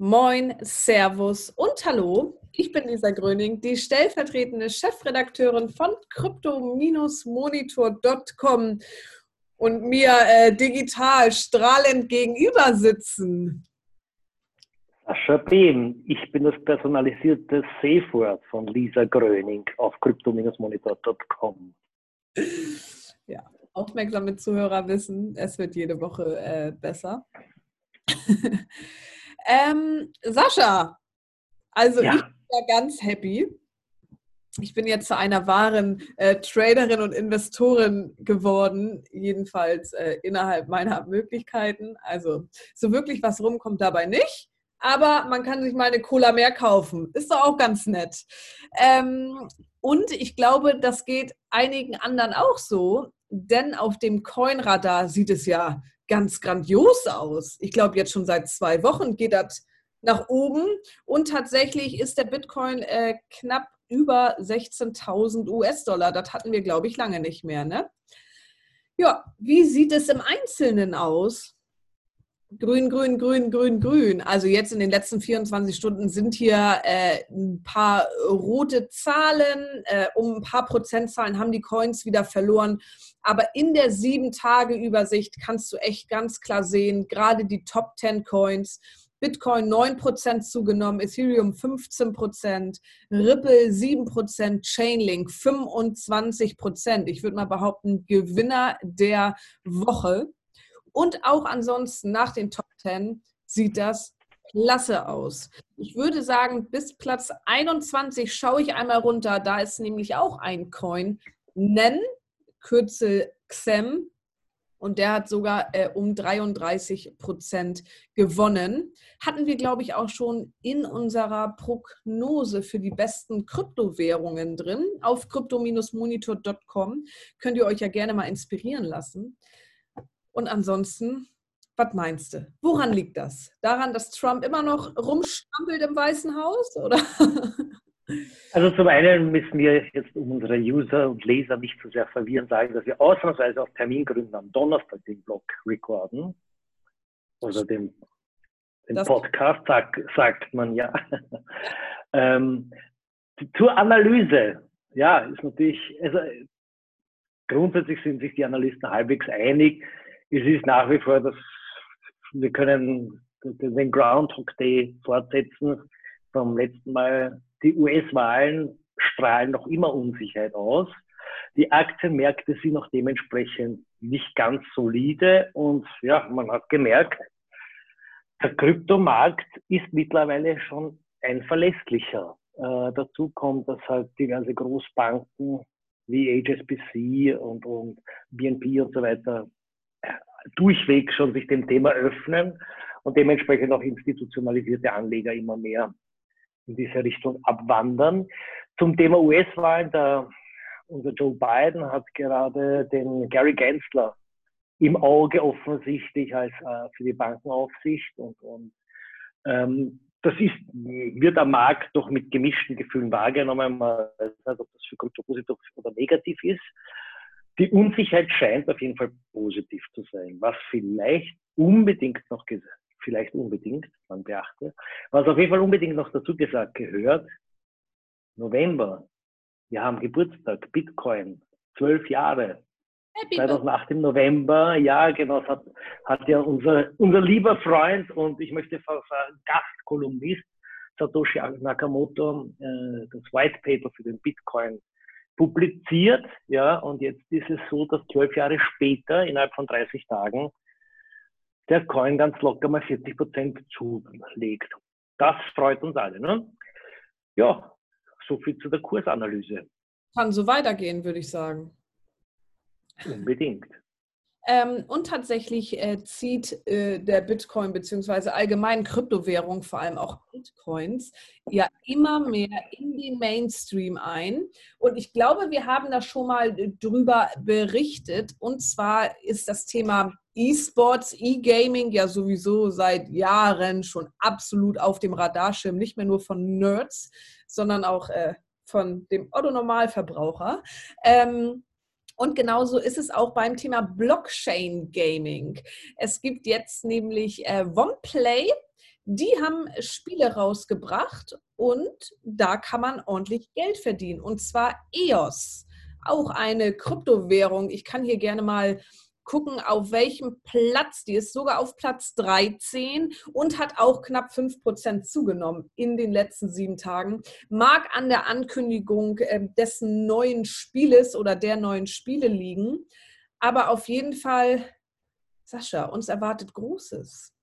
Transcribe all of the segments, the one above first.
Moin, Servus und Hallo. Ich bin Lisa Gröning, die stellvertretende Chefredakteurin von crypto-monitor.com und mir äh, digital strahlend gegenüber sitzen. Sascha Behm, ich bin das personalisierte Safe von Lisa Gröning auf crypto-monitor.com. Ja, aufmerksame Zuhörer wissen, es wird jede Woche äh, besser. Ähm, Sascha, also ja. ich bin ja ganz happy. Ich bin jetzt zu einer wahren äh, Traderin und Investorin geworden, jedenfalls äh, innerhalb meiner Möglichkeiten. Also so wirklich was rumkommt dabei nicht. Aber man kann sich mal eine Cola mehr kaufen. Ist doch auch ganz nett. Ähm, und ich glaube, das geht einigen anderen auch so, denn auf dem Coinradar sieht es ja ganz grandios aus. Ich glaube, jetzt schon seit zwei Wochen geht das nach oben und tatsächlich ist der Bitcoin äh, knapp über 16.000 US-Dollar. Das hatten wir, glaube ich, lange nicht mehr. Ne? Ja, wie sieht es im Einzelnen aus? Grün, grün, grün, grün, grün. Also jetzt in den letzten 24 Stunden sind hier äh, ein paar rote Zahlen. Äh, um ein paar Prozentzahlen haben die Coins wieder verloren. Aber in der sieben Tage Übersicht kannst du echt ganz klar sehen, gerade die Top 10 Coins, Bitcoin 9% zugenommen, Ethereum 15%, Ripple 7%, Chainlink 25%. Ich würde mal behaupten, Gewinner der Woche. Und auch ansonsten nach den Top 10 sieht das klasse aus. Ich würde sagen, bis Platz 21 schaue ich einmal runter. Da ist nämlich auch ein Coin. Nen, Kürzel XEM. Und der hat sogar äh, um 33 Prozent gewonnen. Hatten wir, glaube ich, auch schon in unserer Prognose für die besten Kryptowährungen drin. Auf crypto-monitor.com könnt ihr euch ja gerne mal inspirieren lassen. Und ansonsten, was meinst du? Woran liegt das? Daran, dass Trump immer noch rumstrampelt im Weißen Haus? Oder? Also zum einen müssen wir jetzt, um unsere User und Leser nicht zu sehr verwirren, sagen, dass wir ausnahmsweise aus Termingründen am Donnerstag den Blog recorden. Oder den, den Podcast, sagt, sagt man ja. ähm, zur Analyse, ja, ist natürlich, also grundsätzlich sind sich die Analysten halbwegs einig es ist nach wie vor, dass wir können den Groundhog Day fortsetzen vom letzten Mal. Die US-Wahlen strahlen noch immer Unsicherheit aus. Die Aktienmärkte sind noch dementsprechend nicht ganz solide und ja, man hat gemerkt, der Kryptomarkt ist mittlerweile schon ein verlässlicher. Äh, dazu kommt, dass halt diverse Großbanken wie HSBC und, und BNP und so weiter durchweg schon sich dem Thema öffnen und dementsprechend auch institutionalisierte Anleger immer mehr in diese Richtung abwandern. Zum Thema US-Wahlen, unser Joe Biden hat gerade den Gary Gensler im Auge offensichtlich als äh, für die Bankenaufsicht und, und ähm, das ist, wird am Markt doch mit gemischten Gefühlen wahrgenommen. Man weiß nicht, ob das für Krypto positiv oder negativ ist. Die Unsicherheit scheint auf jeden Fall positiv zu sein, was vielleicht unbedingt noch gesagt, vielleicht unbedingt, man beachte, was auf jeden Fall unbedingt noch dazu gesagt gehört, November, wir haben Geburtstag, Bitcoin, zwölf Jahre. 2008 im November, ja, genau, hat, hat ja unser, unser lieber Freund und ich möchte sagen Gastkolumnist Satoshi Nakamoto äh, das White Paper für den Bitcoin publiziert, ja, und jetzt ist es so, dass zwölf Jahre später, innerhalb von 30 Tagen, der Coin ganz locker mal 40 Prozent zulegt. Das freut uns alle, ne? Ja, so viel zu der Kursanalyse. Kann so weitergehen, würde ich sagen. Unbedingt. Ähm, und tatsächlich äh, zieht äh, der Bitcoin bzw. allgemein Kryptowährung, vor allem auch Bitcoins, ja immer mehr in den Mainstream ein. Und ich glaube, wir haben da schon mal äh, drüber berichtet. Und zwar ist das Thema E-Sports, E-Gaming ja sowieso seit Jahren schon absolut auf dem Radarschirm, nicht mehr nur von Nerds, sondern auch äh, von dem Otto-Normalverbraucher. Ähm, und genauso ist es auch beim Thema Blockchain Gaming. Es gibt jetzt nämlich äh, OnePlay, Die haben Spiele rausgebracht und da kann man ordentlich Geld verdienen. Und zwar EOS, auch eine Kryptowährung. Ich kann hier gerne mal gucken, auf welchem Platz. Die ist sogar auf Platz 13 und hat auch knapp 5% zugenommen in den letzten sieben Tagen. Mag an der Ankündigung ähm, des neuen Spieles oder der neuen Spiele liegen. Aber auf jeden Fall, Sascha, uns erwartet Großes.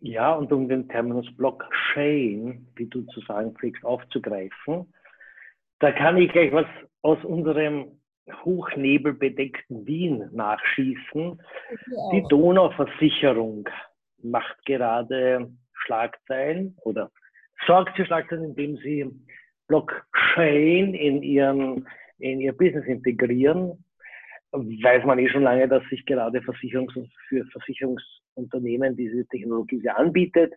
Ja, und um den Terminus Blockchain, wie du zu sagen pflegst, aufzugreifen, da kann ich gleich was aus unserem hochnebelbedeckten Wien nachschießen. Die Donauversicherung macht gerade Schlagzeilen oder sorgt für Schlagzeilen, indem sie Blockchain in, ihren, in ihr Business integrieren. Weiß man eh schon lange, dass sich gerade Versicherungs für Versicherungsunternehmen diese Technologie sehr anbietet.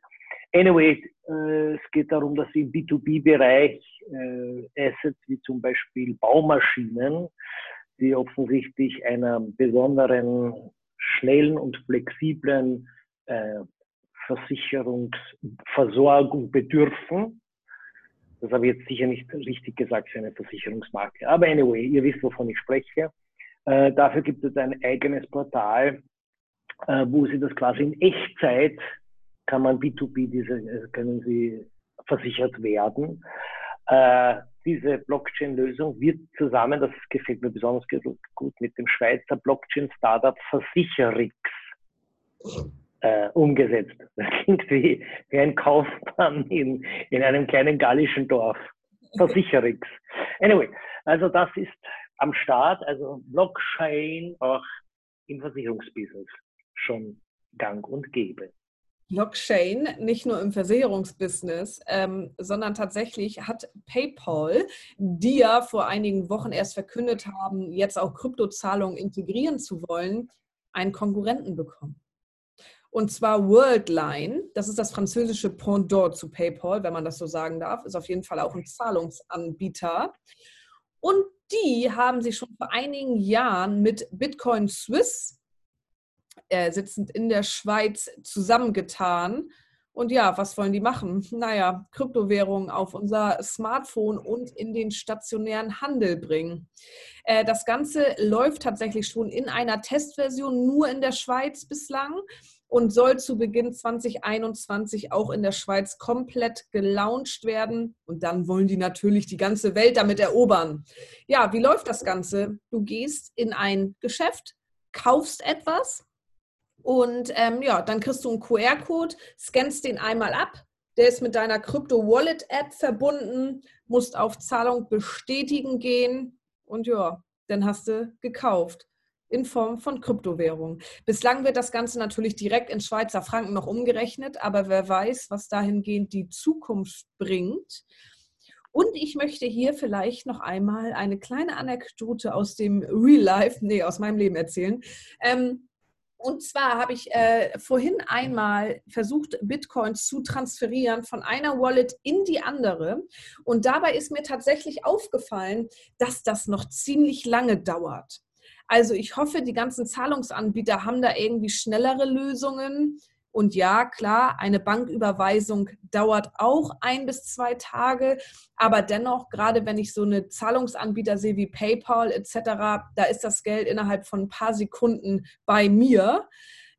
Anyway, äh, es geht darum, dass im B2B-Bereich äh, Assets wie zum Beispiel Baumaschinen, die offensichtlich einer besonderen, schnellen und flexiblen äh, Versicherungsversorgung bedürfen. Das habe ich jetzt sicher nicht richtig gesagt für eine Versicherungsmarke. Aber anyway, ihr wisst, wovon ich spreche. Äh, dafür gibt es ein eigenes Portal, äh, wo Sie das quasi in Echtzeit kann man B2B, diese, äh, können sie versichert werden. Äh, diese Blockchain-Lösung wird zusammen, das gefällt mir besonders gut, mit dem Schweizer Blockchain-Startup Versicherix äh, umgesetzt. Das klingt wie, wie ein Kaufmann in, in einem kleinen gallischen Dorf. Versicherix. Anyway, also das ist am Start, also Blockchain auch im Versicherungsbusiness schon gang und gäbe. Blockchain nicht nur im Versicherungsbusiness, ähm, sondern tatsächlich hat PayPal, die ja vor einigen Wochen erst verkündet haben, jetzt auch Kryptozahlungen integrieren zu wollen, einen Konkurrenten bekommen. Und zwar Worldline, das ist das französische Pendant zu PayPal, wenn man das so sagen darf, ist auf jeden Fall auch ein Zahlungsanbieter. Und die haben sich schon vor einigen Jahren mit Bitcoin Swiss äh, sitzend in der Schweiz zusammengetan. Und ja, was wollen die machen? Naja, Kryptowährungen auf unser Smartphone und in den stationären Handel bringen. Äh, das Ganze läuft tatsächlich schon in einer Testversion nur in der Schweiz bislang und soll zu Beginn 2021 auch in der Schweiz komplett gelauncht werden. Und dann wollen die natürlich die ganze Welt damit erobern. Ja, wie läuft das Ganze? Du gehst in ein Geschäft, kaufst etwas, und ähm, ja, dann kriegst du einen QR-Code, scannst den einmal ab. Der ist mit deiner Crypto-Wallet-App verbunden, musst auf Zahlung bestätigen gehen und ja, dann hast du gekauft in Form von Kryptowährung. Bislang wird das Ganze natürlich direkt in Schweizer Franken noch umgerechnet, aber wer weiß, was dahingehend die Zukunft bringt. Und ich möchte hier vielleicht noch einmal eine kleine Anekdote aus dem Real Life, nee, aus meinem Leben erzählen. Ähm, und zwar habe ich äh, vorhin einmal versucht, Bitcoins zu transferieren von einer Wallet in die andere. Und dabei ist mir tatsächlich aufgefallen, dass das noch ziemlich lange dauert. Also ich hoffe, die ganzen Zahlungsanbieter haben da irgendwie schnellere Lösungen. Und ja, klar, eine Banküberweisung dauert auch ein bis zwei Tage, aber dennoch, gerade wenn ich so eine Zahlungsanbieter sehe wie PayPal etc., da ist das Geld innerhalb von ein paar Sekunden bei mir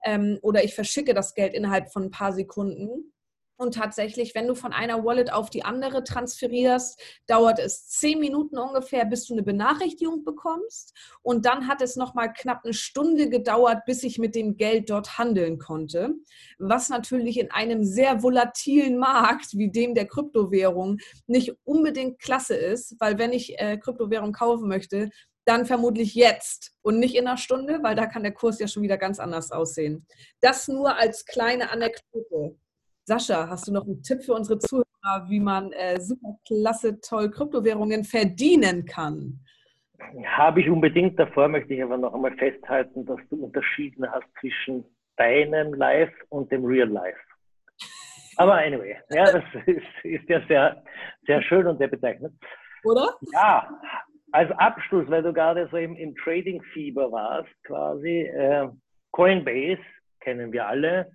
ähm, oder ich verschicke das Geld innerhalb von ein paar Sekunden. Und tatsächlich, wenn du von einer Wallet auf die andere transferierst, dauert es zehn Minuten ungefähr, bis du eine Benachrichtigung bekommst. Und dann hat es nochmal knapp eine Stunde gedauert, bis ich mit dem Geld dort handeln konnte. Was natürlich in einem sehr volatilen Markt wie dem der Kryptowährung nicht unbedingt klasse ist, weil wenn ich äh, Kryptowährung kaufen möchte, dann vermutlich jetzt und nicht in einer Stunde, weil da kann der Kurs ja schon wieder ganz anders aussehen. Das nur als kleine Anekdote. Sascha, hast du noch einen Tipp für unsere Zuhörer, wie man äh, super klasse, toll Kryptowährungen verdienen kann? Habe ich unbedingt. Davor möchte ich aber noch einmal festhalten, dass du unterschieden hast zwischen deinem Life und dem Real Life. Aber anyway, ja, das ist, ist ja sehr, sehr schön und sehr bezeichnend. Oder? Ja, als Abschluss, weil du gerade so im, im Trading-Fieber warst, quasi, äh, Coinbase kennen wir alle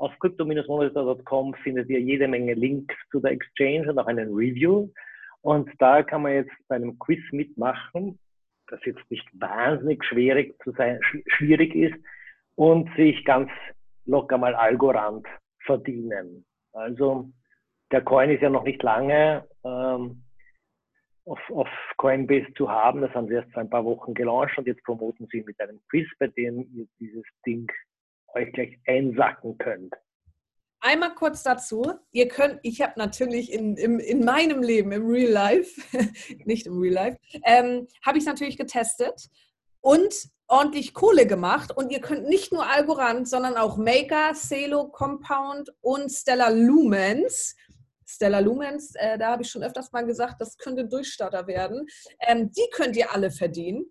Auf crypto-monitor.com findet ihr jede Menge Links zu der Exchange und auch einen Review. Und da kann man jetzt bei einem Quiz mitmachen, das jetzt nicht wahnsinnig schwierig, zu sein, schwierig ist und sich ganz locker mal Algorand verdienen. Also der Coin ist ja noch nicht lange ähm, auf, auf Coinbase zu haben. Das haben sie erst vor ein paar Wochen gelauncht und jetzt promoten sie mit einem Quiz, bei dem ihr dieses Ding euch gleich einsacken könnt. Einmal kurz dazu. Ihr könnt, ich habe natürlich in, in, in meinem Leben, im Real Life, nicht im Real Life, ähm, habe ich es natürlich getestet und ordentlich Kohle gemacht. Und ihr könnt nicht nur Algorand, sondern auch Maker, Celo, Compound und Stellar Lumens. Stellar Lumens, äh, da habe ich schon öfters mal gesagt, das könnte Durchstarter werden. Ähm, die könnt ihr alle verdienen.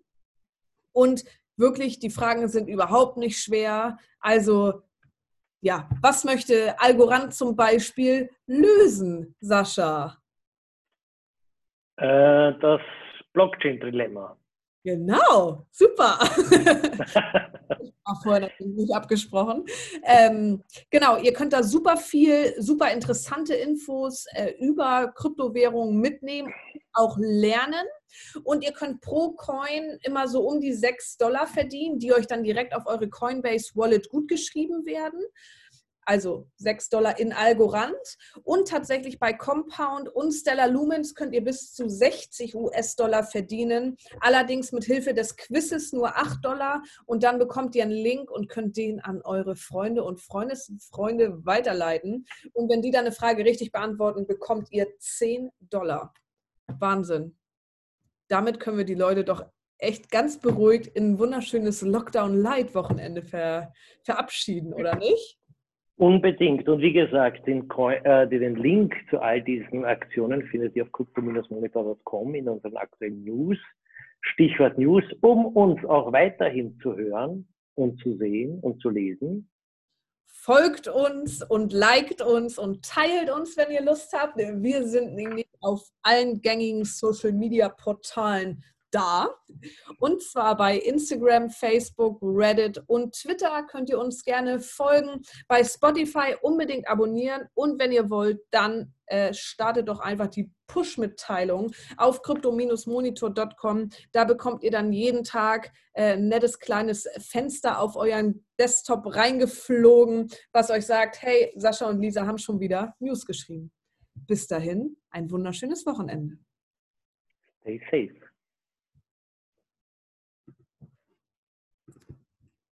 Und wirklich, die Fragen sind überhaupt nicht schwer. Also ja, was möchte Algorand zum Beispiel lösen, Sascha? Äh, das Blockchain-Dilemma. Genau, super. War vorher natürlich nicht abgesprochen. Ähm, genau, ihr könnt da super viel, super interessante Infos äh, über Kryptowährungen mitnehmen, auch lernen. Und ihr könnt pro Coin immer so um die 6 Dollar verdienen, die euch dann direkt auf eure Coinbase Wallet gutgeschrieben werden also 6 Dollar in Algorand. Und tatsächlich bei Compound und Stellar Lumens könnt ihr bis zu 60 US-Dollar verdienen. Allerdings mit Hilfe des Quizzes nur 8 Dollar. Und dann bekommt ihr einen Link und könnt den an eure Freunde und Freundesfreunde weiterleiten. Und wenn die dann eine Frage richtig beantworten, bekommt ihr 10 Dollar. Wahnsinn. Damit können wir die Leute doch echt ganz beruhigt in ein wunderschönes Lockdown-Light-Wochenende ver verabschieden, oder nicht? Unbedingt. Und wie gesagt, den, äh, den Link zu all diesen Aktionen findet ihr auf crypto-monitor.com in unseren aktuellen News. Stichwort News, um uns auch weiterhin zu hören und zu sehen und zu lesen. Folgt uns und liked uns und teilt uns, wenn ihr Lust habt. Wir sind nämlich auf allen gängigen Social Media Portalen da. Und zwar bei Instagram, Facebook, Reddit und Twitter könnt ihr uns gerne folgen. Bei Spotify unbedingt abonnieren und wenn ihr wollt, dann äh, startet doch einfach die Push-Mitteilung auf crypto-monitor.com. Da bekommt ihr dann jeden Tag äh, ein nettes kleines Fenster auf euren Desktop reingeflogen, was euch sagt, hey, Sascha und Lisa haben schon wieder News geschrieben. Bis dahin, ein wunderschönes Wochenende. Stay safe.